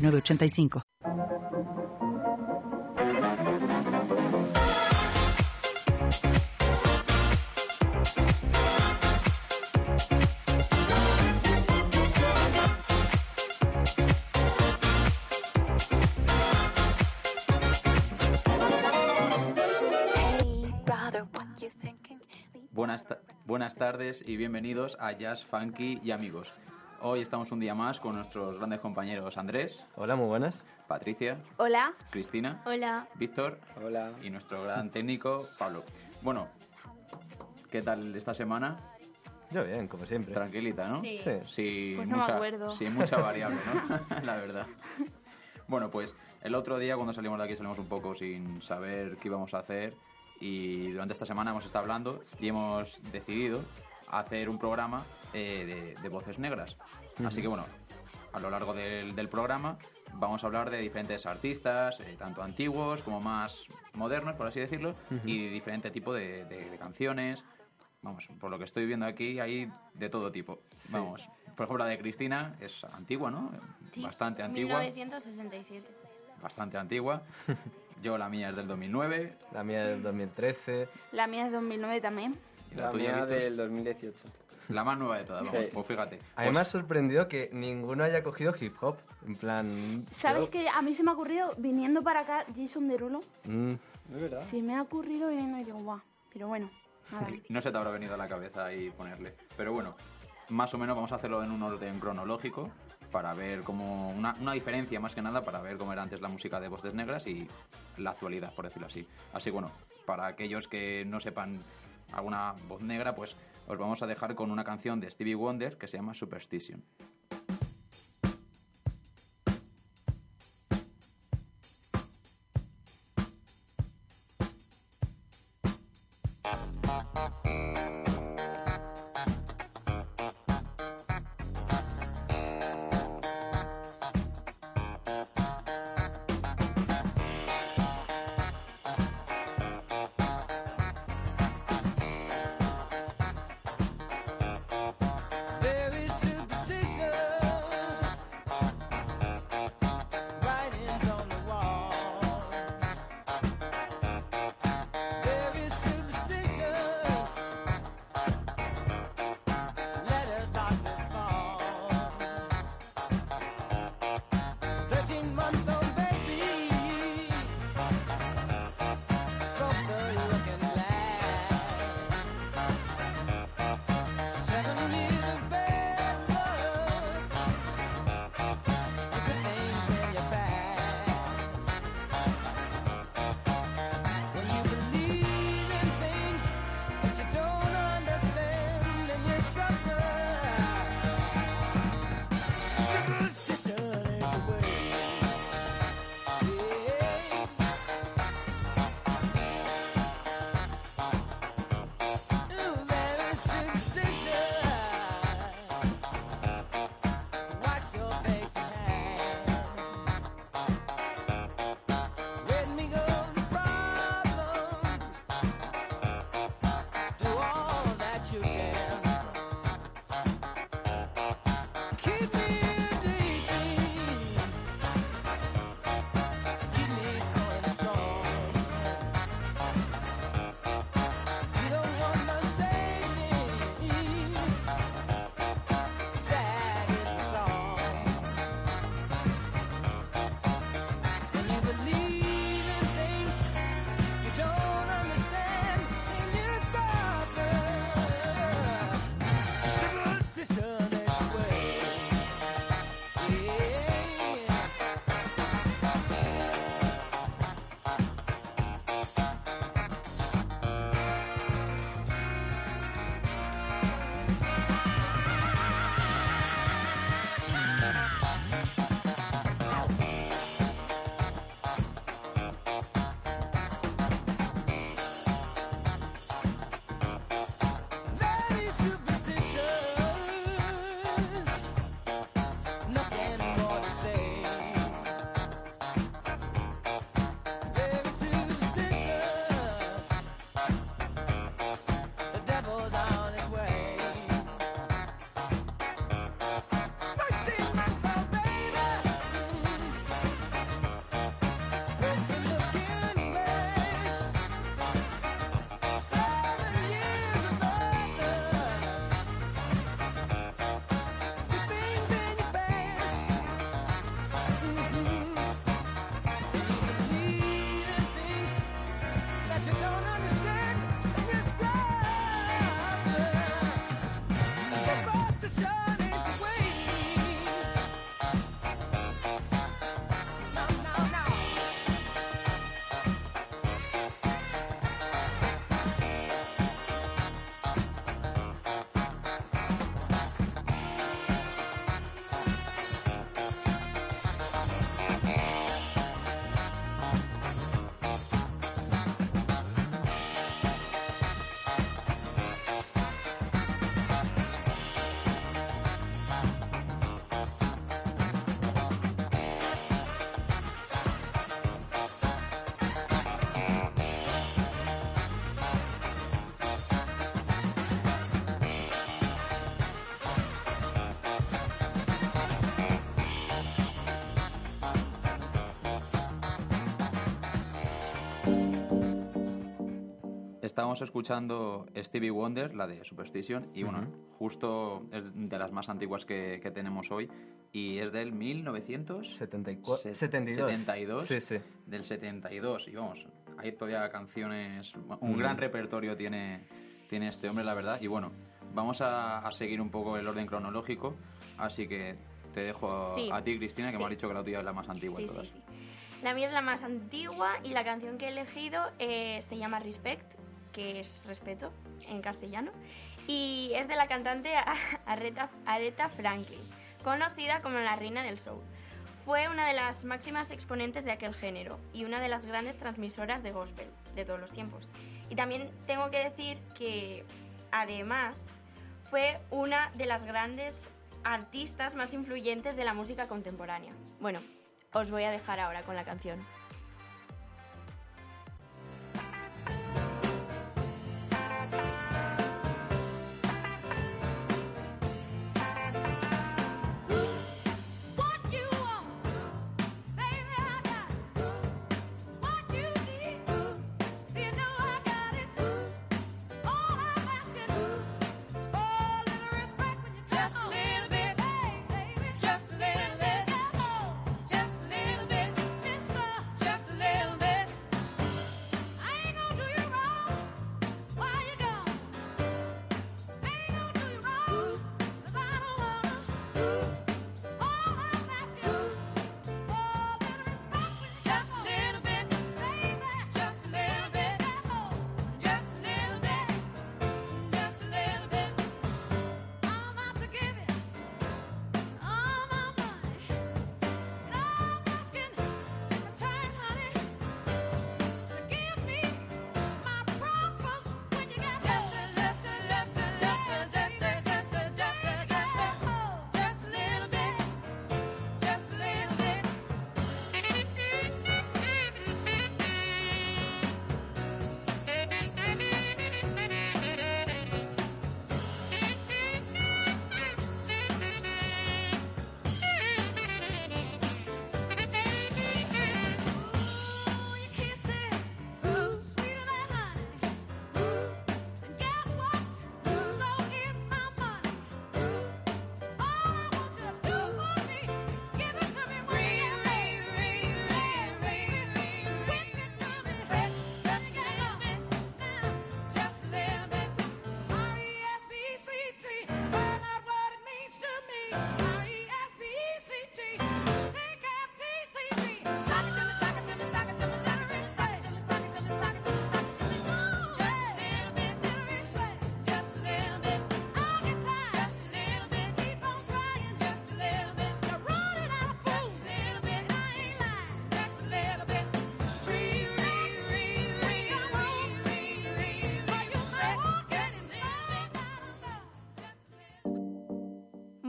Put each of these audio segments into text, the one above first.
906985. Buenas, buenas tardes y bienvenidos a Jazz Funky y amigos. Hoy estamos un día más con nuestros grandes compañeros Andrés, Hola, muy buenas. Patricia, Hola. Cristina, Hola. Víctor Hola. y nuestro gran técnico Pablo. Bueno, ¿qué tal esta semana? Yo bien, como siempre. Tranquilita, ¿no? Sí. Sí. Pues no me mucha, acuerdo. Sí, mucha variable, ¿no? La verdad. Bueno, pues el otro día cuando salimos de aquí salimos un poco sin saber qué íbamos a hacer y durante esta semana hemos estado hablando y hemos decidido hacer un programa eh, de, de voces negras. Así que bueno, a lo largo del, del programa vamos a hablar de diferentes artistas, eh, tanto antiguos como más modernos, por así decirlo, y diferente tipo de, de- de canciones. Vamos, por lo que estoy viendo aquí hay de todo tipo. Vamos, por ejemplo, la de Cristina es antigua, ¿no? Sí, Bastante antigua. 1967. Bastante antigua. Yo la mía es del 2009. La mía del 2013. La mía es 2009 también. Y la, La tuya, mía del 2018. La más nueva de todas, vamos, Sí. pues fíjate. A mí me ha sorprendido que ninguno haya cogido hip hop. En plan. ¿Sabes yo- que a mí se me ha ocurrido viniendo para acá Jason Derulo? Mm, ¿Es verdad? Se me ha ocurrido viniendo y digo, guau. Pero bueno, nada. No se te habrá venido a la cabeza ahí ponerle. Pero bueno, más o menos vamos a hacerlo en un orden cronológico para ver como una, una diferencia más que nada para ver cómo era antes la música de voces negras y la actualidad, por decirlo así. Así que bueno, para aquellos que no sepan alguna voz negra, pues os vamos a dejar con una canción de Stevie Wonder que se llama Superstition. Estábamos escuchando Stevie Wonder, la de Superstition, y bueno, justo es de las más antiguas que, que tenemos hoy, y es del 1900... 74, Se- 72. 72. Sí, sí. Del 72, y vamos, hay todavía canciones, un gran repertorio tiene, tiene este hombre, la verdad, y bueno, vamos a, a seguir un poco el orden cronológico, así que te dejo Sí. a ti, Cristina, que Sí. me has dicho que la tuya es la más antigua Sí, de sí, todas. sí. La mía es la más antigua y la canción que he elegido eh, se llama Respect, que es respeto en castellano, y es de la cantante Aretha, Franklin, conocida como la reina del soul. Fue una de las máximas exponentes de aquel género y una de las grandes transmisoras de gospel de todos los tiempos. Y también tengo que decir que, además, fue una de las grandes artistas más influyentes de la música contemporánea. Bueno, os voy a dejar ahora con la canción.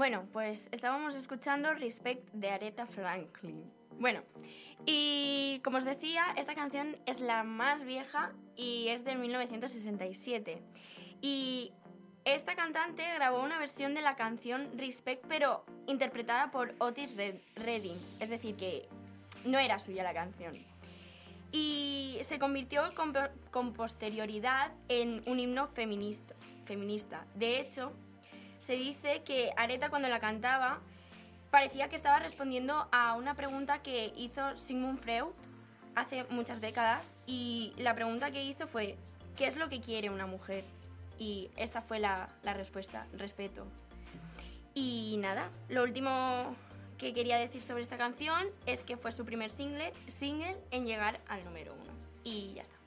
Bueno, pues estábamos escuchando Respect de Aretha Franklin. Bueno, y como os decía, esta canción es la más vieja y es de 1967. Y esta cantante grabó una versión de la canción Respect, pero interpretada por Otis Red- Redding. Es decir, que no era suya la canción. Y se convirtió con, posterioridad en un himno feminista. De hecho, se dice que Aretha cuando la cantaba parecía que estaba respondiendo a una pregunta que hizo Sigmund Freud hace muchas décadas y la pregunta que hizo fue ¿qué es lo que quiere una mujer? Y esta fue la, la respuesta, respeto. Y nada, lo último que quería decir sobre esta canción es que fue su primer single, single en llegar al número uno. Y ya está.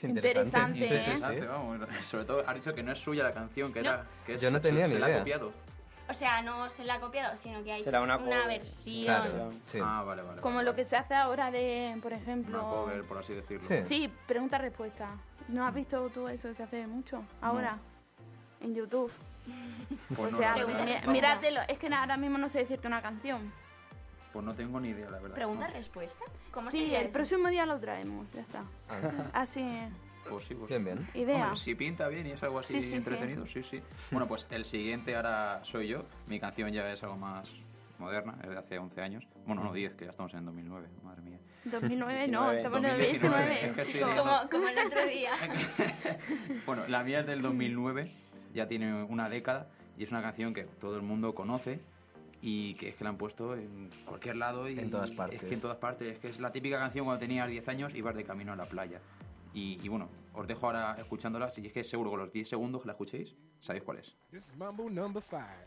Qué Interesante, Sí, sí, ¿eh? sí. Interesante, vamos. Sobre todo, has dicho que no es suya la canción, que No. era. Que Yo no se- tenía se ni la ha copiado. O sea, no se la ha copiado, sino que ha hecho Será una versión. Claro, sí. Ah, vale, vale. Como vale, lo que se hace ahora de, por ejemplo... Una cover, por así decirlo. Sí. Sí, pregunta-respuesta. ¿No has visto tú eso que se hace mucho? Ahora, en YouTube. Pues o sea, míratelo. Es que ahora mismo no sé decirte una canción. Pues no tengo ni idea, la verdad. ¿Pregunta-respuesta? ¿Cómo Sí, sería el eso? próximo día lo traemos, ya está. Ah, Así, Pues sí, pues bien, bien. idea. Hombre, si pinta bien y es algo así Sí, sí, sí. entretenido, sí. sí, Bueno, pues el siguiente ahora soy yo. Mi canción ya es algo más, moderna, es de hace 11 años. Bueno, no 10, que ya estamos en 2009, madre mía. 2009 no, 19, estamos en el 2019, 19. es que estoy chico. liando. Como, como el otro día. Bueno, la mía es del 2009, ya tiene una década y es una canción que todo el mundo conoce y que es que la han puesto en cualquier lado y En todas Es partes. que en todas partes, es que es la típica canción cuando tenías 10 años ibas de camino a la playa. Y, y bueno, os dejo ahora escuchándola, si es que seguro con los 10 segundos que la escuchéis, sabéis cuál es. This is Mambo number five.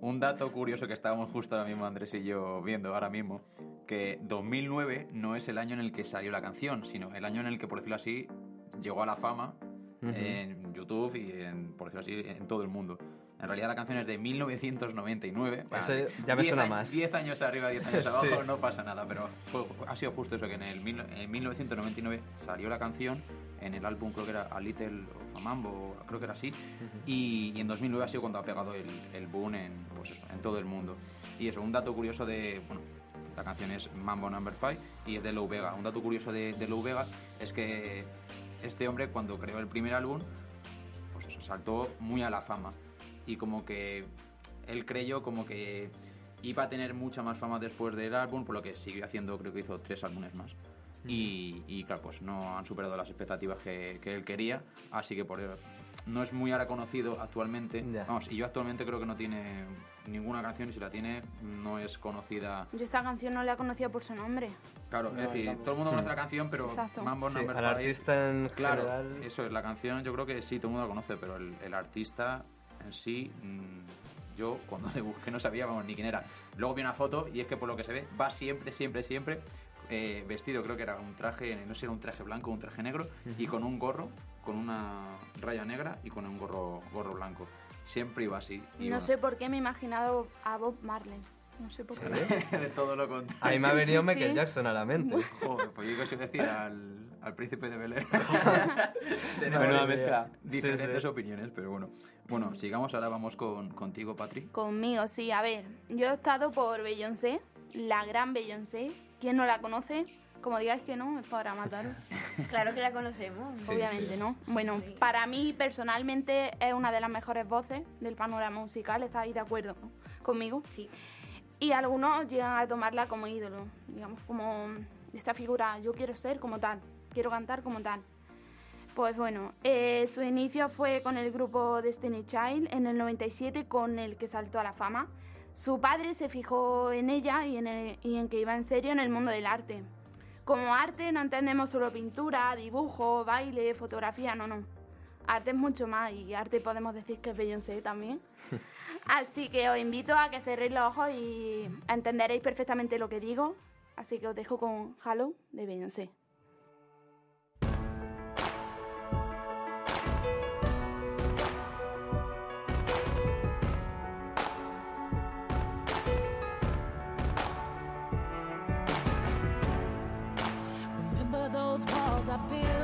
Un dato curioso que estábamos justo ahora mismo Andrés y yo viendo ahora mismo, que 2009 no es el año en el que salió la canción, sino el año en el que, por decirlo así, llegó a la fama en YouTube y, en, por decirlo así, en todo el mundo. En realidad la canción es de 1999. Eso ya me 10 suena años- más. 10 años arriba, 10 años Sí. abajo, no pasa nada, pero fue- ha sido justo eso, que en, el, mil- en 1999 salió la canción en el álbum, creo que era A Little of a Mambo, creo que era así, y, y en 2009 ha sido cuando ha pegado el, el boom en, pues eso, en todo el mundo. Y eso, un dato curioso de, bueno, la canción es Mambo Number 5 y es de Lou Vega. Un dato curioso de, de Lou Vega es que este hombre cuando creó el primer álbum, pues eso, saltó muy a la fama. Y como que él creyó como que iba a tener mucha más fama después del álbum, por lo que siguió haciendo, creo que hizo tres álbumes más. Y, y, claro, pues no han superado las expectativas que, que él quería, así que por, no es muy ahora conocido actualmente. Ya. Vamos, y yo actualmente creo que no tiene ninguna canción y si la tiene no es conocida. Yo esta canción no la conocía por su nombre. Claro, No, es decir, tampoco. todo el mundo conoce la canción, pero Exacto. Mambo Sí, Number al Five- artista en Claro, general. eso es, la canción yo creo que sí, todo el mundo la conoce, pero el, el artista sí, mm, yo cuando le busqué no sabía vamos, ni quién era. Luego vi una foto y es que por lo que se ve va siempre, siempre, siempre eh, vestido, creo que era un traje, no sé si era un traje blanco o un traje negro, y con un gorro, con una raya negra y con un gorro, gorro blanco. Siempre iba así. No iba. sé por qué me he imaginado a Bob Marley. No sé por qué. de todo lo contrario. A mí me ha Sí, venido sí, Michael sí. Jackson a la mente. Joder, pues yo qué sé decir al, al príncipe de Bel Air. Menuda Madre mezcla. Diferentes Sí, sí. opiniones, pero bueno. Bueno, sigamos, ahora vamos con, contigo, Patri. Conmigo, sí. A ver, yo he estado por Beyoncé, la gran Beyoncé. ¿Quién no la conoce? Como digáis que no, es para mataros. Claro que la conocemos. Sí, Obviamente, sí. ¿no? Bueno, Sí. para mí personalmente es una de las mejores voces del panorama musical. ¿Estáis de acuerdo no? conmigo? Sí. Y algunos llegan a tomarla como ídolo, digamos, como esta figura, yo quiero ser como tal, quiero cantar como tal. Pues bueno, eh, su inicio fue con el grupo Destiny Child en el 97 con el que saltó a la fama. Su padre se fijó en ella y en, el- y en que iba en serio en el mundo del arte. Como arte no entendemos solo pintura, dibujo, baile, fotografía, no, no. Arte es mucho más y arte podemos decir que es Beyoncé también. Así que os invito a que cerréis los ojos y entenderéis perfectamente lo que digo. Así que os dejo con Halo de Beyoncé. happy.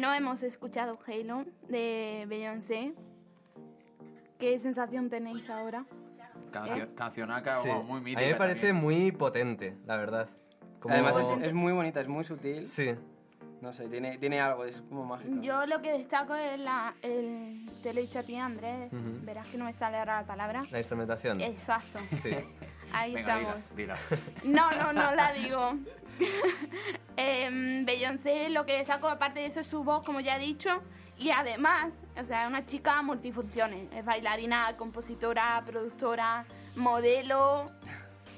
Bueno, hemos escuchado Halo de Beyoncé. ¿Qué sensación tenéis ahora? Cancio- ¿Eh? Cancionaca Sí. o muy A mítica. mí me parece también. muy potente, la verdad. Como- Además es, es muy bonita, es muy sutil. Sí, No sé, tiene, tiene algo, es como mágico. Yo lo que destaco es la, el... Te lo he dicho a ti, Andrés. Ujú. Verás que no me sale ahora la palabra. la instrumentación. Exacto. Sí. Ahí Venga, estamos. dila. No, no, no la digo. Em, Beyoncé, lo que destaco aparte de eso es su voz, como ya he dicho, y además, o sea, es una chica multifunciones. Es bailarina, compositora, productora, modelo.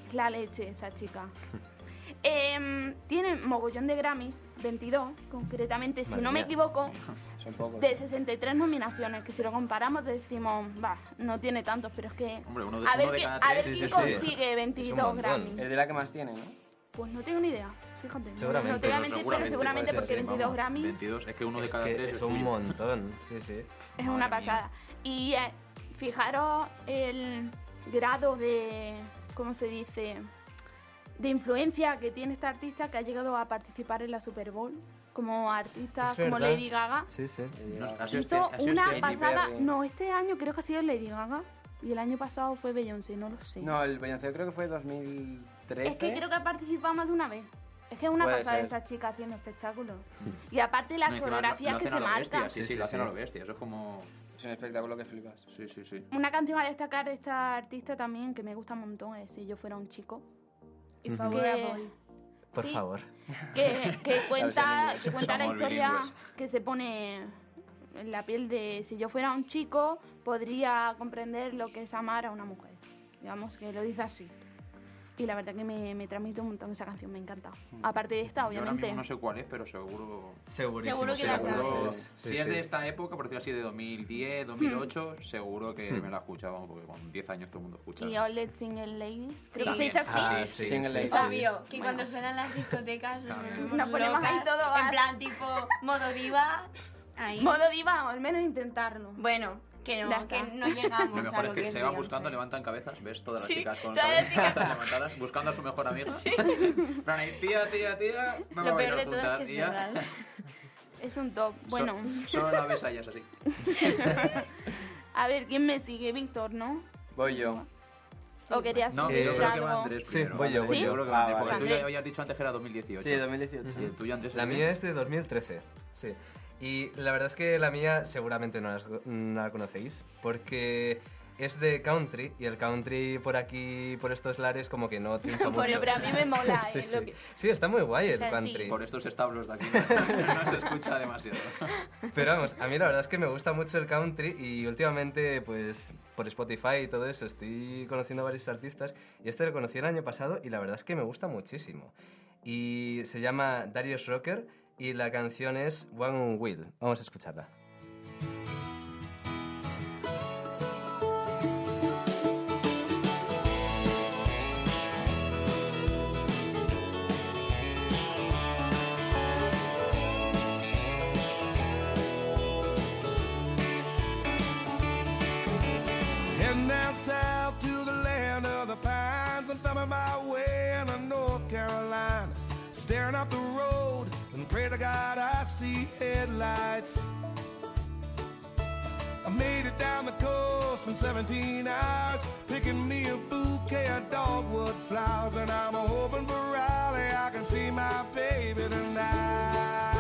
Es la leche esta chica. Em, tiene mogollón de Grammys, 22 concretamente, si Madre no me mía. equivoco, Son pocos. de 63 nominaciones, que si lo comparamos decimos, va, no tiene tantos, pero es que... Hombre, uno de, A ver, uno de cada a tres. ver sí, quién sí, sí. consigue 22 montón. Grammys. Es de la que más tiene, ¿no? Pues no tengo ni idea, fíjate. no- Seguramente. No te voy a Pero mentir, pero seguramente puede porque ser, 22 Vamos, Grammys 22, es que uno de Es cada que tres es es un tuyo. montón, sí, sí. es Madre una mía. pasada. Y eh, fijaros el grado de, ¿cómo se dice? De influencia que tiene esta artista que ha llegado a participar en la Super Bowl como artista como. Lady Gaga. Sí, sí. No, ha sido este- ha sido una este- pasada, Perry. no, este año creo que ha sido Lady Gaga y el año pasado fue Beyoncé, no lo sé. No, el Beyoncé creo que fue 2013. Es que creo que ha participado más de una vez. Es que es una Puede pasada ser. esta chica haciendo espectáculos. Y aparte las No, coreografías lo que hacen se marcan. Sí, Sí, sí, sí, lo hacen a lo bestia. Eso es como. Es un espectáculo que flipas. Sí, sí, sí. Una canción a destacar de esta artista también que me gusta un montón es Si yo fuera un chico. If I Ujú. were a Que- boy. Por Sí. favor. que, que cuenta, que cuenta la historia bilingües. que se pone en la piel de si yo fuera un chico podría comprender lo que es amar a una mujer. Digamos que lo dice así. Y la verdad que me, me transmite un montón esa canción, me encanta. Aparte de esta, Yo ahora obviamente. mismo no sé cuál es, pero seguro. Segurísimo. Seguro que sí, la seguro. conoces. Sí, si es sí. de esta época, por decirlo así, de 2010, 2008, seguro que me la he escuchado, vamos, porque con 10 años todo el mundo escucha. Y All Let's Single Ladies. Creo que se dice así. Ah, sí, Single sí, ladies. sí. Obvio, que cuando suenan las discotecas nos También. volvemos Nos ponemos ahí locas, todo En a- plan, tipo, modo diva. Ahí. Modo diva, o al menos intentarlo. Bueno, que no, que no llegamos Lo mejor a es lo que, que se es van buscando, levantan cabezas, ves todas las Sí, chicas con todas las cabezas chicas. levantadas, buscando a su mejor amiga. En plan, ahí, tía, tía, tía, vamos Lo a peor bailar de todo es que es y ya. verdad. Es un top. So- Bueno, solo la ves a ellas así. a ver, ¿quién me sigue? Víctor, ¿no? Voy yo. ¿O querías No, decir yo creo que va Andrés Sí, primero. voy yo, voy Yo yo. creo que va Ah, Andrés, porque tú ya habías dicho antes que era 2018. Sí, 2018. Y el tuyo, Andrés, La es de- mía es de 2013, sí. Y la verdad es que la mía seguramente no, las- no la conocéis, porque es de country y el country por aquí, por estos lares, como que no triunfa mucho. Bueno, pero a mí me mola, Sí, eh, sí. lo que- Sí, está muy guay el Está- sí. country. Por estos establos de aquí no, no se escucha demasiado. Pero vamos, a mí la verdad es que me gusta mucho el country y últimamente, pues, por Spotify y todo eso, estoy conociendo a varios artistas y este lo conocí el año pasado y la verdad es que me gusta muchísimo. Y se llama Darius Rocker y la canción es One Wheel. Vamos a escucharla. My way North Carolina. Staring up the road to God I see headlights. I made it down the coast in 17 hours, picking me a bouquet of dogwood flowers, and I'm hoping for Raleigh I can see my baby tonight.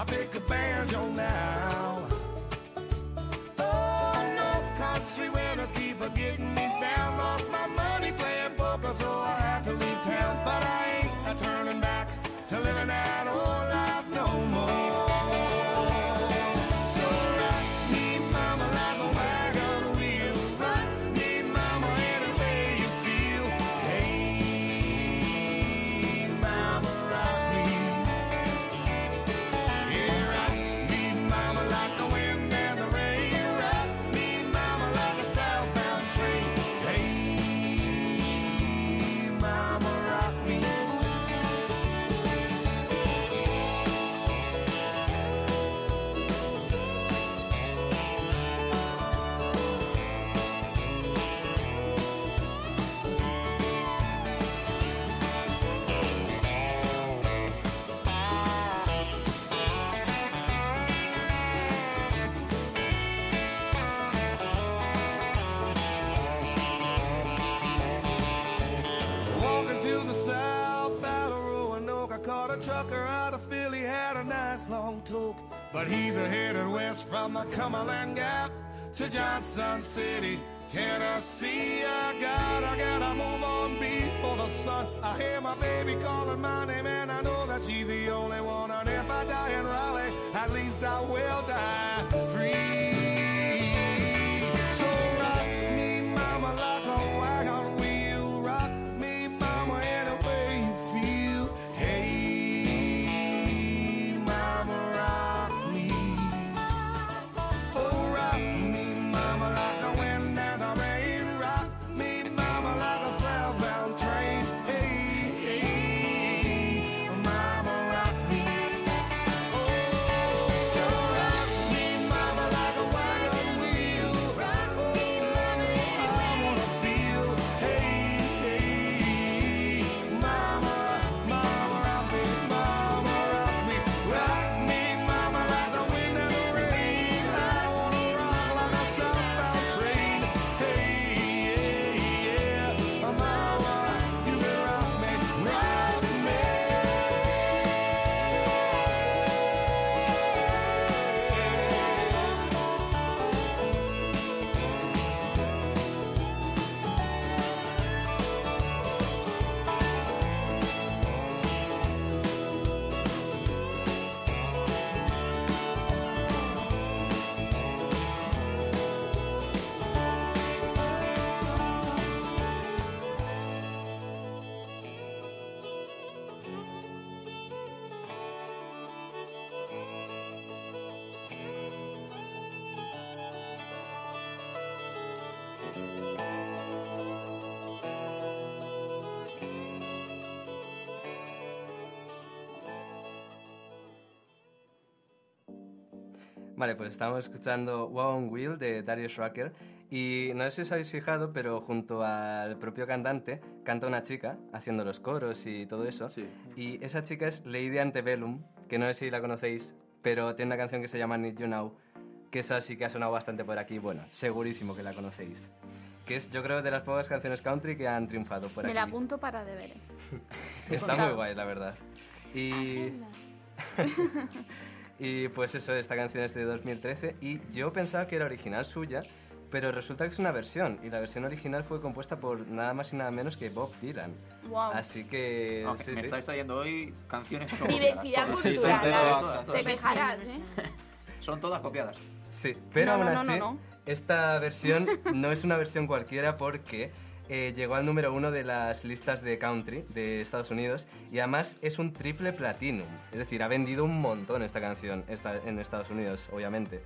I pick a banjo now. Trucker out of Philly had a nice long talk. But he's a headed west from the Cumberland Gap to Johnson City, Tennessee. I gotta, gotta move on before the sun. I hear my baby calling my name, and I know that she's the only one. And if I die in Raleigh, at least I will die free. Vale, pues estamos escuchando Wow on Wheel de Darius Rucker y no sé si os habéis fijado, pero junto al propio cantante canta una chica haciendo los coros y todo eso. Sí. Y esa chica es Lady Antebellum, que no sé si la conocéis, pero tiene una canción que se llama Need You Now, que esa sí que ha sonado bastante por aquí. Bueno, segurísimo que la conocéis. Que es, yo creo, de las pocas canciones country que han triunfado por Me aquí. la apunto para deberes. Está muy guay, la verdad. Y, y pues eso, esta canción es de 2013 y yo pensaba que era original suya, pero resulta que es una versión y la versión original fue compuesta por nada más y nada menos que Bob Dylan. Wow. Así que Ok, sí, me sí. estáis trayendo hoy canciones que son Diversidad copiadas. Sí, sí, cultural. Te quejarás, ¿eh? Son todas copiadas. Sí, pero No, aún no, no, así, no, no. esta versión no es una versión cualquiera porque eh, llegó al número uno de las listas de country de Estados Unidos y además es un triple platinum. Es decir, ha vendido un montón esta canción esta- en Estados Unidos, obviamente.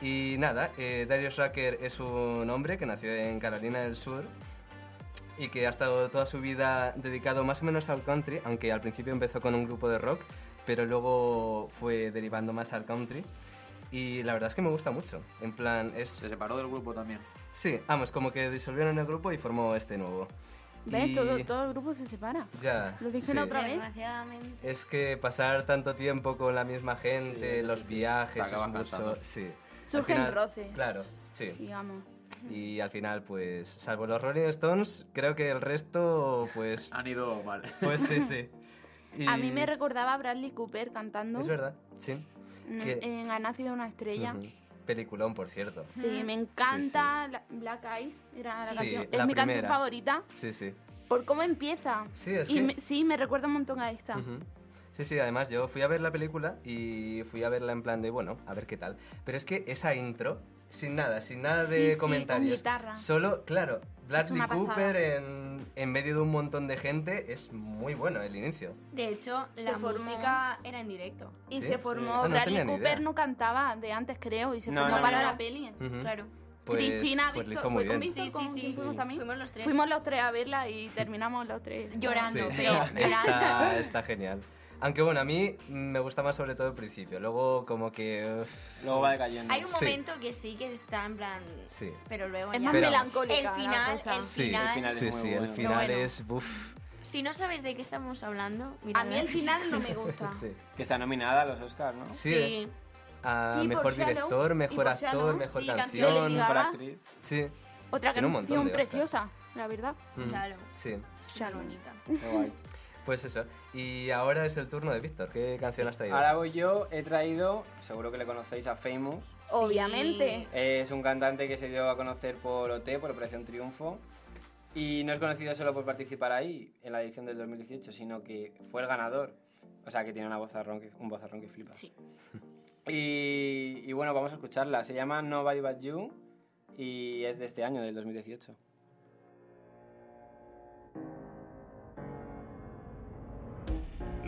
Y nada, eh, Darius Rucker es un hombre que nació en Carolina del Sur y que ha estado toda su vida dedicado más o menos al country, aunque al principio empezó con un grupo de rock, pero luego fue derivando más al country. Y la verdad es que me gusta mucho. En plan, Se es... separó del grupo también. Sí, vamos, como que disolvieron el grupo y formó este nuevo. ¿Ves? Y- Todo, todo el grupo se separa. Ya. Lo dije sí. otra vez. Es que pasar tanto tiempo con la misma gente, Sí, los sí, viajes, es mucho... Sí. Surgen final- roces. Claro, sí. Digamos. Y al final, pues, salvo los Rolling Stones, creo que el resto, pues... Han ido mal. Pues sí, sí. Y- A mí me recordaba a Bradley Cooper cantando Es verdad, sí. En, que- en Ha nacido una estrella. Ujú. Peliculón, por cierto. Sí, me encanta la- Black Eyes. Era la Sí, canción. la es mi canción primera. favorita. Sí, sí. Por cómo empieza. Sí, es y que- me- sí, me recuerda un montón a esta. Ujú. Sí, sí, además yo fui a ver la película y fui a verla en plan de, bueno, a ver qué tal. Pero es que esa intro, sin nada, sin nada Sí, de sí, con comentarios. guitarra. Solo, claro, Bradley. Cooper en, en medio de un montón de gente es muy bueno el inicio. De hecho, Se la formó- música era en directo. Y ¿Sí? se formó. Ah, no Bradley Cooper no cantaba de antes, creo, y se No, formó no, para no. la peli. Ujú. Claro. Pues, Cristina, pues hizo muy ¿fue con bien. Sí, ¿Con sí, sí. fuimos también? Fuimos los tres. Fuimos los tres a verla y terminamos los tres Llorando, Sí, pero está, está genial. Aunque bueno, a mí me gusta más sobre todo el principio. Luego como que... uf, Luego va decayendo. Hay un Sí. momento que sí que está en plan. Sí. Pero luego Es ya. más Pero- melancólica. El la final, cosa. el Sí, final. el final es sí, muy sí, el bueno. final bueno. es... uf, Si no sabes de qué estamos hablando, A mí el final no me gusta. sí. Que está nominada a los Oscars, ¿no? Sí, Sí. A Sí, por mejor Shallow director, y mejor por actor, Shallow. mejor Sí, canción. canción de Gaga. Mejor actriz. Sí, Otra Tiene un montón canción de Oscars. preciosa, la verdad. mm, Shallow. sí. Qué. Qué guay. Pues eso. Y ahora es el turno de Víctor. ¿Qué canción has traído? Ahora voy yo, he traído, seguro que le conocéis, a Famous. Obviamente. Es un cantante que se dio a conocer por OT, por Operación Triunfo. Y no es conocido solo por participar ahí, en la edición del 2018, sino que fue el ganador. O sea, que tiene una vozarrón que, un vozarrón que flipa. Sí. Y, y bueno, vamos a escucharla. Se llama Nobody But You y es de este año, del 2018.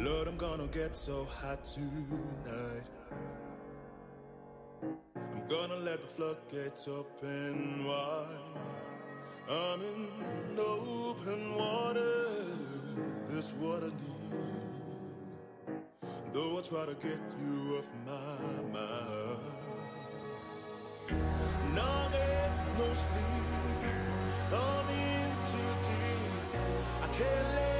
Lord, I'm gonna get so hot tonight. I'm gonna let the floodgates open wide. I'm in the open water. This what I need. Though I try to get you off my mind. Now get no sleep. I'm in too deep. I can't let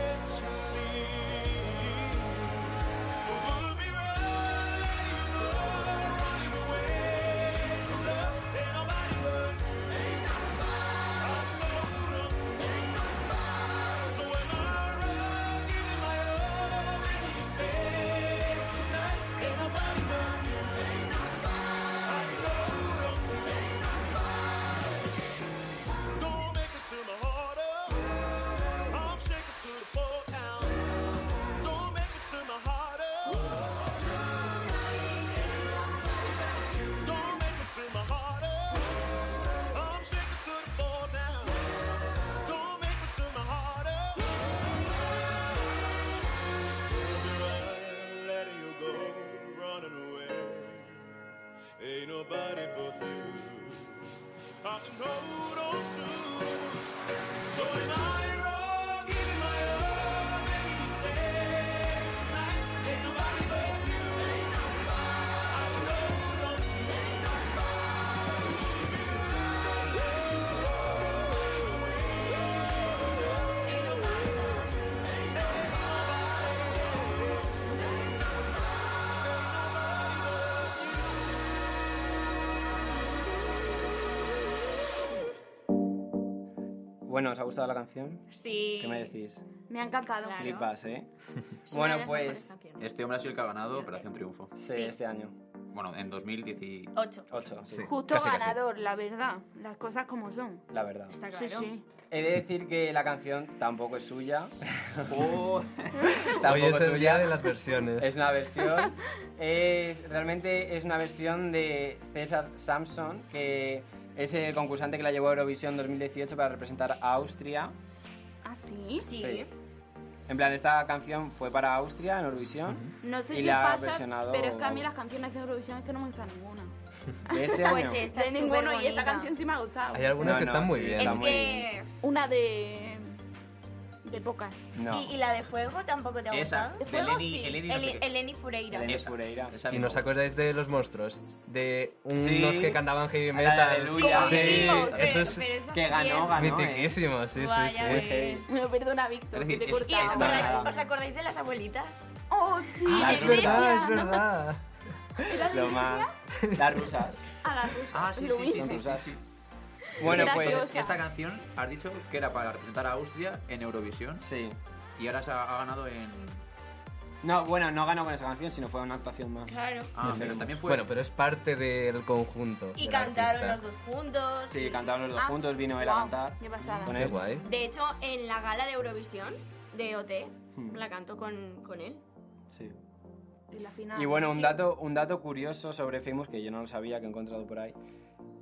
Bueno, ¿os ha gustado la canción? Sí. ¿Qué me decís? Me ha encantado. Claro. Flipas, ¿eh? Bueno, pues... Este hombre ha sido el que ha ganado Operación Triunfo. Sí, Sí. este año. Bueno, en 2018. Ocho. Ocho, sí. Sí. Justo Casi, casi. ganador, la verdad. Las cosas como son. La verdad. Está Sí, claro. sí. He de decir que la canción tampoco es suya. Oh, Tampoco Hoy es el suya. día de las versiones. Es una versión. es, realmente es una versión de César Samson, que es el concursante que la llevó a Eurovisión 2018 para representar a Austria. ¿Ah, sí? Sí. En plan, esta canción fue para Austria en Eurovisión. No sé Y si la ha pasa, versionado- pero es que a mí las canciones de Eurovisión es que no me gustan ninguna. De este Pues año. esta de es ninguno, y esta canción sí me ha gustado. Hay algunas No, que no, están muy sí, bien. está Es muy que... Una de... de pocas. No. ¿Y, y la de Fuego tampoco te ha esa. gustado? De Fuego, Eleni, sí. Eleni no sé Eli- qué. Eleni Fureira. Eleni Esa. Fureira. Esa ¿Y nos acordáis de los monstruos? De unos Sí. que cantaban heavy La de metal. Aleluya. Sí, Pero- eso es pero esa Que ganó, también. ganó. ¿eh? mitiquísimo, sí, sí, ya sí. ves. heavy. Me perdona, Víctor, Es que decir, te he es- ¿Y os acordáis, os acordáis de las abuelitas? Oh, sí. Ah, es verdad, es ¿no? verdad. ¿Era de Lo más. Las rusas. A la rusa. Ah, sí, sí, sí. Bueno, pues. Graciosa. Esta canción has dicho que era para representar a Austria en Eurovisión Sí. y ahora se ha, ha ganado en... No, bueno, no ganó con esa canción, sino fue una actuación más. Claro. Ah, pero también fue... Bueno, pero es parte del conjunto. Y del cantaron artista. los dos juntos. Sí, cantaron los dos Ah, juntos, vino él a cantar. Qué pasada. Con Qué él. guay. De hecho, en la gala de Eurovisión de OT, Hmm. la canto con, con él. Sí. En la final. Y bueno, un Sí. dato, un dato curioso sobre Famous que yo no lo sabía, que he encontrado por ahí.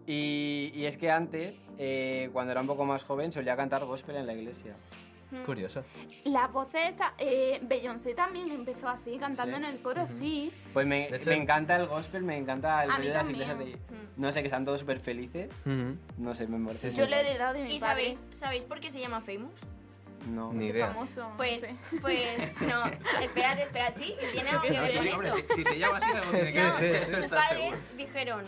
Y, y es que antes, eh, cuando era un poco más joven, solía cantar gospel en la iglesia. Curioso. La voz esta, eh, Beyoncé también empezó así, cantando Sí. en el coro, sí. Pues me, hecho- me encanta el gospel, me encanta el rollo de las iglesias de... Mm. No sé, que están todos súper felices. Ujú. No sé, me parece Sí, Yo lo he heredado de mi ¿Y padre. sabéis, sabéis por qué se llama Famous? No. Ni idea. Famoso. Pues, no sé. pues, no, espérate, espérate, sí, tiene algo que No, ver con eso. si, si se llama así, algo tiene que Sí, ver. sí, Eso sí. Sus padres seguro. dijeron,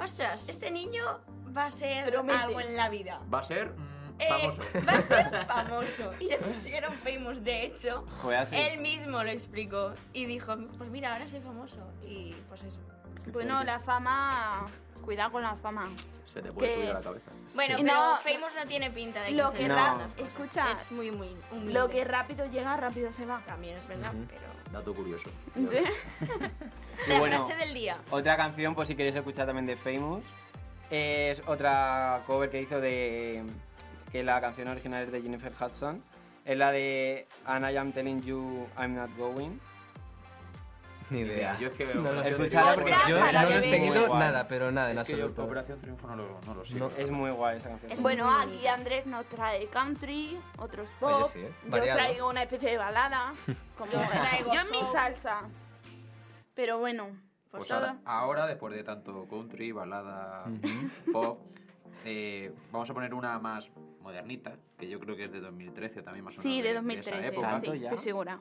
ostras, este niño va a ser Promete. algo en la vida. Va a ser mm, Eh, famoso. va a ser famoso. Y le pusieron Famous, de hecho. Así. Él mismo lo explicó y dijo, pues mira, ahora soy famoso. Y pues eso. Bueno, la fama Cuidado con la fama. Se te puede Que- subir a la cabeza. Bueno, Sí. pero No, Famous no tiene pinta de que lo se que cosas. escucha, es muy, muy humilde. Lo que rápido llega, rápido se va. también es verdad, pero... Dato curioso. ¿Sí? La bueno, frase del día. otra canción, por si queréis escuchar también de Famous, es otra cover que hizo de... que la canción original es de Jennifer Hudson. Es la de And I Am Telling You I'm Not Going. Ni idea. Yo es que veo No lo sé. Yo no lo he seguido nada, pero nada en Es que yo absoluto. Operación Triunfo no lo, no lo sigo. No, Es muy guay esa canción. Bueno, aquí. Andrés nos trae country, otros pop. Oye, sí, ¿eh? Yo traigo una especie de balada. Como Yo traigo yo en mi salsa. Pero bueno, Pues pues ahora, todo. ahora, después de tanto country, balada, pop, eh, vamos a poner una más modernita, que yo creo que es de 2013 también más o Sí, menos. de esa 2013. época. ¿Tanto Sí, estoy segura.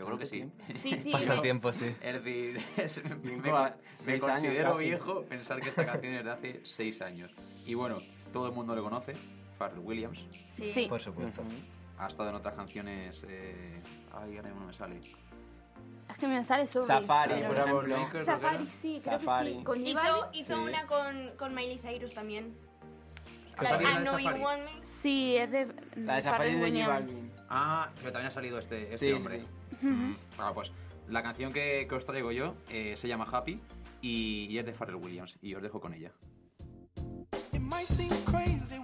Yo creo que sí. Sí, sí. Pasa el no. tiempo, sí. Es decir, es- me, Cinco a- me seis años considero casi. viejo pensar que esta canción es de hace 6 años. Y bueno, todo el mundo le conoce, Pharrell Williams. Sí. Sí. Por supuesto. Ha estado en otras canciones. Eh... Ay, ahora mismo no me sale. Es que me sale sobre. Safari, pero- por ejemplo. Maker, Safari, sí, creo Safari. que sí. Con Hizo, hizo Sí. una con, con Miley Cyrus también. ¿Ha La de salido I Know You Safari? Want Me. Sí, es de. La de Safari Pharrell de J Williams. Balvin. Ah, pero también ha salido este, este Sí, hombre. sí. Mm. Ah, pues la canción que, que os traigo yo eh, se llama Happy y, y es de Pharrell Williams. Y os dejo con ella. It might seem crazy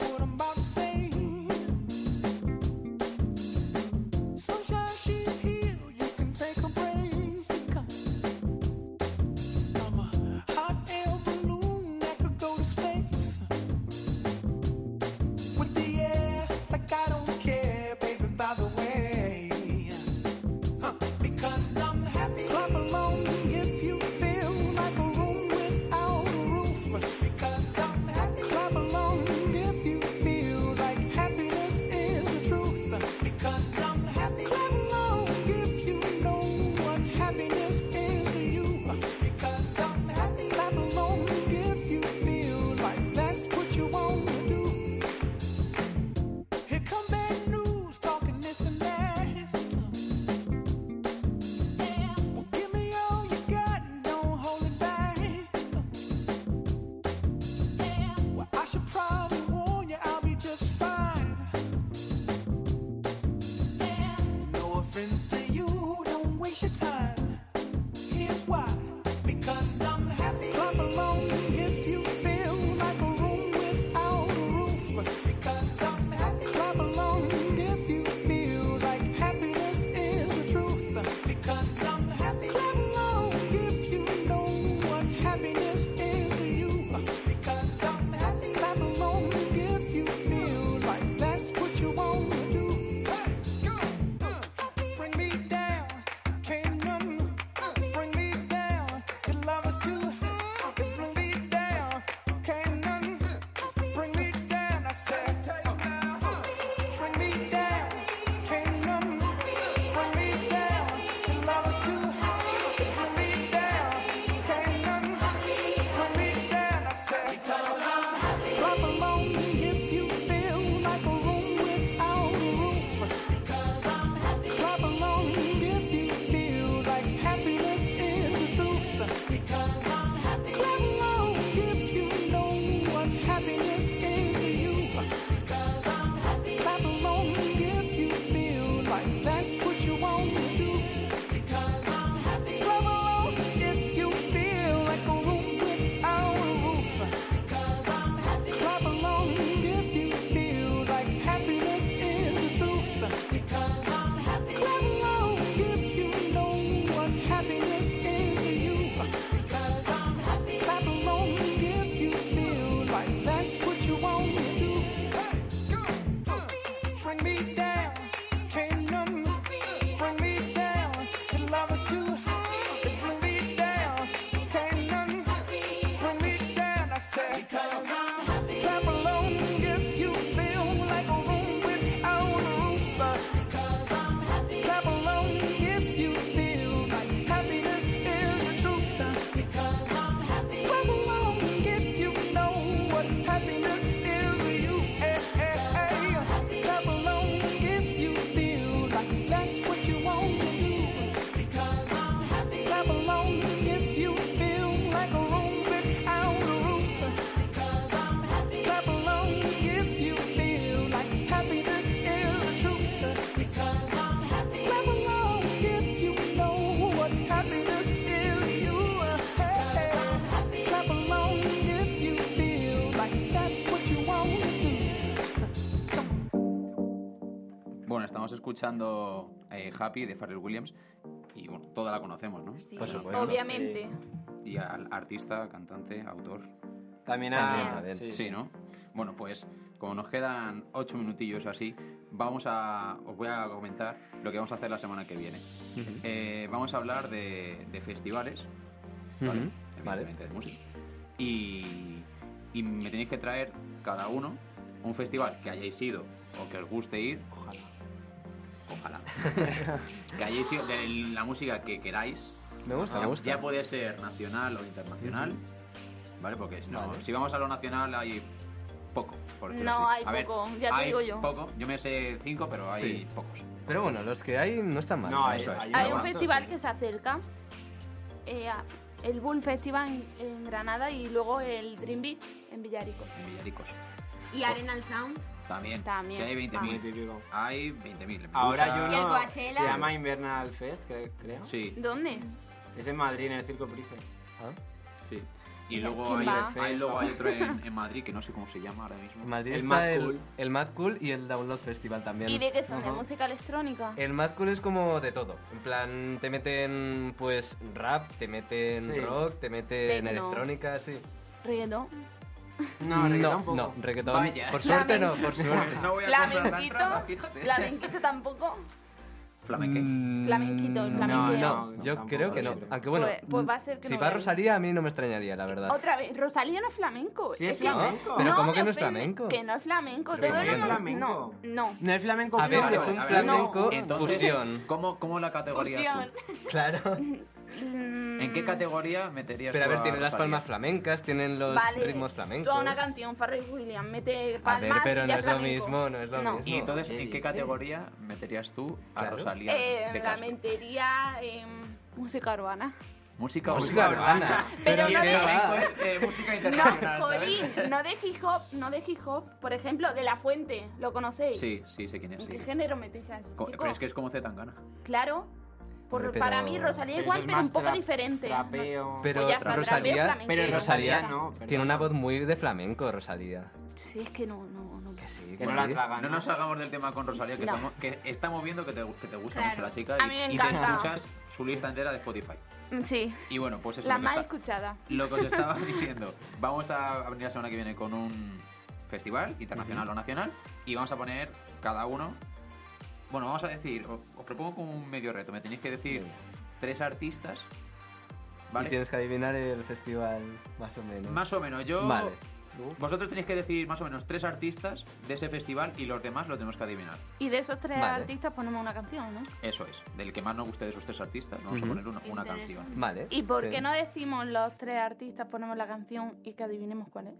escuchando eh, Happy de Pharrell Williams y bueno, toda la conocemos, ¿no? Sí. Por supuesto. Obviamente. Y al artista, cantante, autor. También También, a... también. Sí, Sí, ¿no? Bueno, pues como nos quedan ocho minutillos así, vamos a, os voy a comentar lo que vamos a hacer la semana que viene. Eh, vamos a hablar de, de festivales, ¿vale? Ujú, vale. Evidentemente de música. Y, y me tenéis que traer cada uno un festival que hayáis ido o que os guste ir. Ojalá. Ojalá. que hayáis ido de la música que queráis. Me gusta, ya, me gusta. ya puede ser nacional o internacional. ¿Vale? Porque si, no, Vale. si vamos a lo nacional hay poco. por No, así. hay A ver, poco, ya te hay digo yo. poco. Yo me sé cinco, pero hay Sí. pocos. Pero bueno, los que hay no están mal. No, hay, Eso es. hay, Hay un cuantos, festival sí. que se acerca, eh, el Bull Festival en, en Granada y luego el Dream Beach en Villarico. En Villaricos. Y Arenal Sound. También. También. Si hay 20.000. Muy típico. Hay 20.000. Ahora hay Medusa, Y el uno Coachella. se llama Invernal Fest, cre- creo. Sí, ¿Dónde? Es en Madrid, en el Circo Price. Ah. sí. Y ¿Quién luego hay, hay- luego hay otro en, en Madrid que no sé cómo se llama ahora mismo. En Madrid El está Mad el, Cool. el Mad Cool y el Download Festival también. ¿Y de qué son? ¿De Ajá. música electrónica? El Mad Cool es como de todo. En plan, te meten pues rap, te meten Sí. rock, te meten Tecno. electrónica, sí. Reggaetón. No, reggaetón no, tampoco. no, reggaetón. Vaya. Por suerte no, por suerte. No voy a Flamenquito. fíjate. Flamenquito tampoco. Flamenque. Mm, Flamenquito, no, flamenqueo. No, No, yo tampoco, creo que no. Aunque bueno, Pues- pues va a ser que si no va. Rosalía a mí no me extrañaría, la verdad. Otra vez, Rosalía no es flamenco. Sí, es que- flamenco. Pero no, ¿cómo que no es flamenco? Que no es flamenco. Pero Todo sí es flamenco. No, no. No es flamenco A ver, es un flamenco fusión. ¿cómo, ¿Cómo la categorías Fusión. tú? Claro. Mm, ¿En qué categoría meterías Pero a ver, tienen las Rosalía? palmas flamencas, tienen los Vale, ritmos flamencos. Toda una canción, Pharrell Williams, mete A palmas ver, pero no ya es lo flamenco. mismo, no es lo No. mismo. Y entonces, ¿Qué ¿en qué categoría meterías tú a Claro. Rosalía Eh, de la metería en música urbana. Música, Música urbana. Pero no qué de- va. eh, música No, internacional. Jolín, no de hip hop, no de hip hop. Por ejemplo, de La Fuente, ¿lo conocéis? Sí, sí, sé quién es. ¿En sí. qué género metéis a ese? Pero es que es como Zetangana. Claro. Por- Para pero- mí Rosalía Pero igual, es pero un poco diferente. Trapeo. Pero Pues ya está, Rosalía, trapeo flamenco. Pero Rosalía no, tiene una voz muy de flamenco, Rosalía. Sí, es que no, no, no. Que sí, que No sí. No nos salgamos del tema con Rosalía, que, No. estamos, que estamos viendo que te, que te gusta Claro. mucho la chica A y, mí me y te escuchas su lista entera de Spotify. Mm, Sí, Y bueno, pues eso la más está- escuchada. lo que os estaba diciendo. Vamos a venir la semana que viene con un festival, internacional o nacional, y vamos a poner cada uno. Bueno, vamos a decir, os, os propongo como un medio reto. Me tenéis que decir Venga. tres artistas. Y ¿Vale? tienes que adivinar el festival, más o menos. Más o menos. Yo. Vale. Vosotros tenéis que decir más o menos tres artistas de ese festival y los demás lo tenemos que adivinar. Y de esos tres Vale. artistas ponemos una canción, ¿no? Eso es. Del que más nos guste de esos tres artistas, vamos a poner una, canción. Vale. ¿Y por sí. qué no decimos los tres artistas, ponemos la canción y que adivinemos cuál es?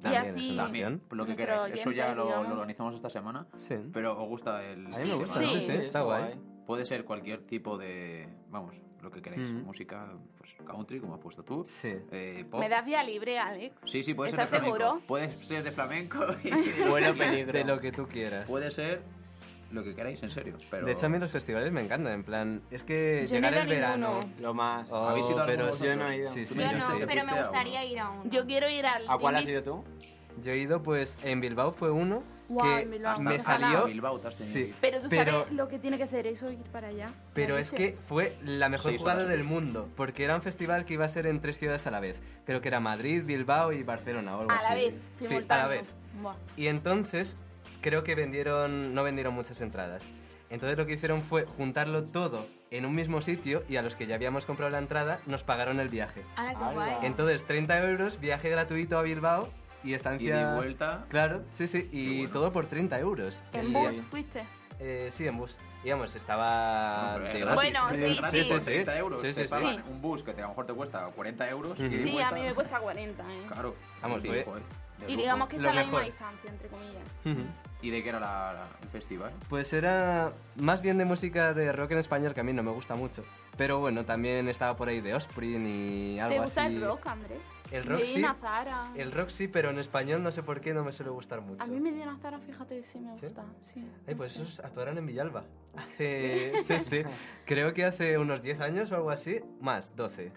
También así- También, lo que queráis. Eso ya lo, organizamos esta semana. Sí. Pero os gusta el. A mí me gusta, ¿no? sí, Sí. está guay. Puede ser cualquier tipo de. Vamos, lo que queráis. Música, pues country, como has puesto tú. Sí. eh, pop. Me das vía libre, Alex. Sí, sí, puede ser de ¿Estás flamenco. seguro? Puede ser de flamenco y de Bueno, lo que- peligro. De lo que tú quieras. Puede ser lo que queráis, en serio. Pero... De hecho, a mí los festivales me encantan. En plan, es que Yo no he llegar ido el a verano. ninguno. Lo más. Oh, ¿Habéis ido a pero alguno sí, Yo no he ido. Sí, sí, Yo yo no, sí. pero me ¿Fuiste a gustaría ir a uno. Yo quiero ir al ¿A cuál has ido tú? Yo he ido, pues, en Bilbao fue uno Guau, que Bilbao. me salió... Bilbao te has Sí. Pero tú Pero- sabes lo que tiene que ser eso, ir para allá. Pero es que fue la mejor Seis jugada del mundo, porque era un festival que iba a ser en tres ciudades a la vez. Creo que era Madrid, Bilbao y Barcelona o algo A así. la vez, Sí, a la vez. Buah. Y entonces creo que vendieron, no vendieron muchas entradas. Entonces lo que hicieron fue juntarlo todo en un mismo sitio y a los que ya habíamos comprado la entrada nos pagaron el viaje. Ahora qué guay. Entonces 30 euros, viaje gratuito a Bilbao y Y estancia... de vuelta. Claro, sí, sí, y bueno. todo por 30 euros. En Y- bus fuiste. Eh, sí, en bus. Digamos, estaba... Hombre, de gratis, Bueno, sí, sí. Sí, sí, 30 euros. sí, sí, sí. pagan Sí. Un bus que a lo mejor te cuesta 40 euros. Ujú. y de Sí, a vuelta- mí me cuesta 40, ¿eh? Claro. Vamos, Sí, fue- Y digamos que está a la misma distancia, entre comillas. Ujú. ¿Y de qué era la- la- el festival? Pues era más bien de música de rock en español, que a mí no me gusta mucho. Pero bueno, también estaba por ahí de Osprey y algo ¿Te gusta así. el rock, Andrés? El rock sí. Medina Zara. El rock sí, pero en español no sé por qué no me suele gustar mucho. A mí Medina Zara, fíjate, sí me ¿Sí? gusta. Sí. Ay, pues esos actuaron en Villalba. Hace... sí, sí. Creo que hace unos 10 años o algo así. Más, 12.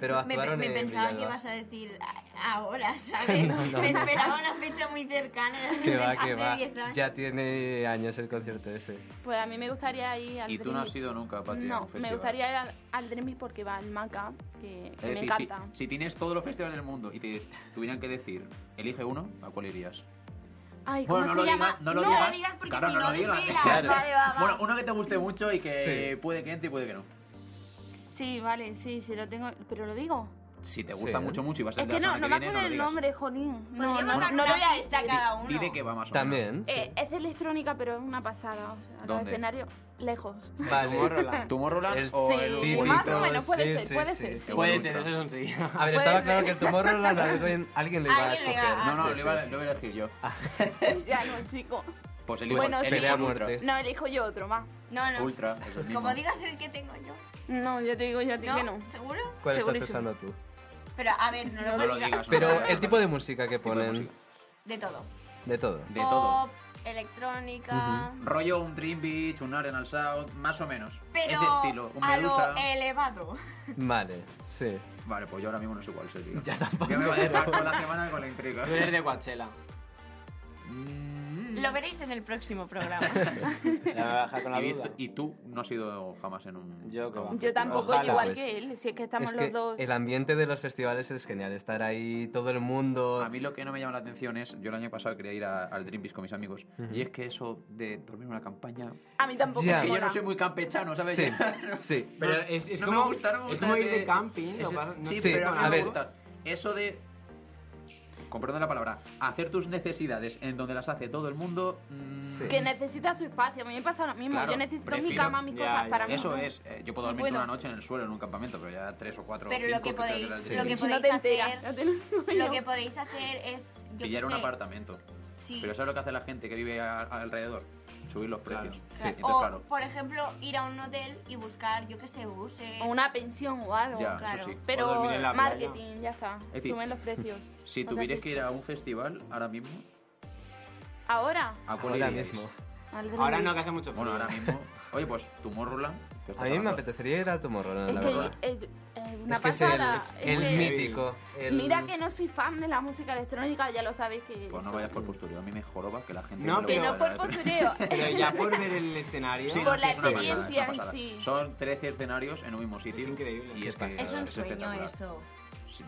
Pero Me, actuaron me en pensaba que ibas a decir ahora, ¿sabes? No, no. Me esperaba una fecha muy cercana. Que va, que va. 10 años. Ya tiene años el concierto ese. Pues a mí me gustaría ir al Y tú no has ido nunca, Patria, a No, me gustaría ir al, al Dream Beach porque va al Maca, que, Es que me decir, si, encanta. si tienes todos los festivales del mundo y te tuvieran que decir, elige uno, ¿a cuál irías? Ay, ¿cómo Bueno, no se lo llama? digas, no lo No digas. lo digas porque Claro, si no no lo digas. Claro. Vale, va, va. Bueno, uno que te guste mucho y que Sí. puede que entre y puede que no. Sí, vale, sí, sí, lo tengo. Pero lo digo. Si te gusta Sí. mucho, mucho y vas a Es que la no, semana no que me viene, acuerdo no el nombre, jolín. No, Podríamos no, no lo voy a decir. cada uno. Di de qué va más o menos. También. sí. Eh, es electrónica, pero es una pasada. O sea, los ¿Dónde? escenarios lejos. Vale. Tomorrowland. ¿Tomorrowland El o sí, el típico, más o menos, puede sí, ser, sí, puede sí. ser. sí. Puede Ultra. ser, eso es un sí. A ver, Puede estaba ser. claro que el Tomorrowland alguien, alguien lo iba a Alguien lo escoger. iba a- No, no, Sí, lo, sí. iba, lo voy a elegir yo. Ya no, chico. Pues Bueno, sí. Pelea a Ultra. muerte. No, elijo yo otro más. No, no. Ultra, mismo. Como digas el que tengo yo. No, yo te digo yo a ti ¿No? que no. ¿Seguro? ¿Cuál estás pensando tú? Pero a ver, no lo No puedo lo diga- digas. no Pero el tipo de música que de ponen. De todo. De todo. De todo. Pop, electrónica. Rollo un Dream Beach, un Arenal Sound, más o menos. Pero Ese estilo. Un a Medusa. lo elevado. Vale, sí. Vale, pues yo ahora mismo no sé cuál sería. Ya tampoco. Ya me va a dejar toda la semana con la intriga. Tú eres de Coachella. Mm. Lo veréis en el próximo programa. Con la Y, duda. tú- y tú no has ido jamás en un. Yo va. Yo tampoco, Ojalá, igual pues. que él. Si es que estamos Es los que dos. el ambiente de los festivales es genial. Estar ahí todo el mundo. A mí lo que no me llama la atención es, yo el año pasado quería ir a- al Dream Beach con mis amigos, y es que eso de dormir en una campaña, A mí tampoco Ya. me que yo no soy muy campechano, ¿sabes? Sí, sí. Pero No, es, es no como, me gusta, no me es gusta como ir de camping. pasa- no sí, pero a mí a no me ver. gusta. Eso de, con perdón de la palabra, hacer tus necesidades en donde las hace todo el mundo... mm, Sí. Que necesitas tu espacio. A mí me pasa lo mismo. Claro, yo necesito mi cama, mis Ya, cosas ya. para mí. Eso es, eh, yo puedo dormir puedo. una noche en el suelo en un campamento, pero ya tres o cuatro Pero lo que podéis- te Sí. lo que Si no podéis te enteras, hacer- te lo que podéis hacer es. Yo pillar un sé, apartamento. Sí. Pero ¿sabes lo que hace la gente que vive a- alrededor? Subir los Claro. precios. Sí. Entonces, o, claro. por ejemplo, ir a un hotel y buscar, yo qué sé, buses. O una pensión o algo. Ya, claro. eso sí. Pero marketing, ya está. Es decir, Suben los precios. Si tuvieras que ir a un festival ahora mismo, Ahora, ¿a cuál Ahora mismo. Ahora no, que hace mucho frío. Bueno, ahora mismo. Oye, pues Tomorrowland. que A mí me apetecería ir al Tomorrowland, Es la que verdad. es una Es que el, pasada. es el que- mítico. el- Mira que no soy fan de la música electrónica, ya lo sabéis que. Pues no vayas por postureo. A mí me joroba que la gente. No, Que no por postureo. Pero ya por ver el escenario. Sí, Por no, la sí, es una pasada, experiencia en sí. Son 13 escenarios en un mismo sitio. Es increíble. Y es, que pasada. Es un sueño eso.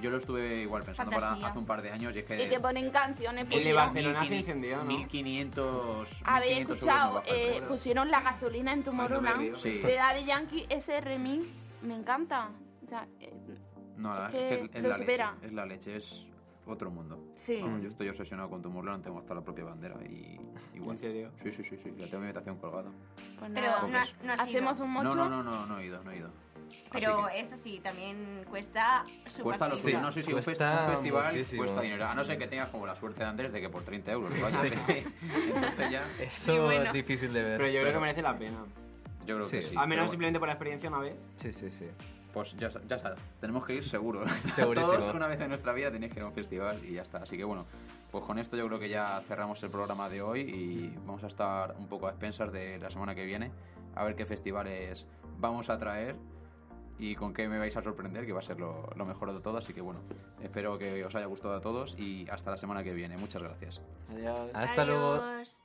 Yo lo estuve igual pensando para hace un par de años y es que. Y te ponen canciones. El de pusieron- Barcelona se incendió, ¿no? 1500. Habéis 1500 euros escuchado, no eh, pusieron la gasolina en Tomorrowland Sí. de Daddy Yankee, ese remix, me encanta. Sea, eh, No, la es es, que es lo la supera. leche. Es la leche, es otro mundo. sí. Vamos, yo estoy obsesionado con Tomorrowland, tengo hasta la propia bandera y igual. ¿En serio? Sí, sí, sí, sí, ya tengo mi habitación colgada. Pues Pero no has, no has Hacemos ido. un No, mocho. no, no, no, no he ido, no he ido. Pero que eso sí, también cuesta su cuesta lo suyo. No sé si un, fest- cuesta un festival muchísimo. cuesta dinero. A no ser que tengas como la suerte de Andrés de que por 30 euros vayas. Entonces ya, Eso bueno. es difícil de ver. Pero yo creo Pero- que merece la pena. yo creo que Sí. sí. Al menos pero simplemente por la experiencia una vez. Sí, sí, sí. Pues ya, ya sabes, tenemos que ir seguro. Segurísimo. Todos una vez en nuestra vida tenéis que ir a un festival y ya está. Así que bueno, pues con esto yo creo que ya cerramos el programa de hoy y vamos a estar un poco a expensas de la semana que viene, a ver qué festivales vamos a traer y con qué me vais a sorprender, que va a ser lo, lo mejor de todo. Así que bueno, espero que os haya gustado a todos y hasta la semana que viene. Muchas gracias. Adiós. Hasta luego. Adiós.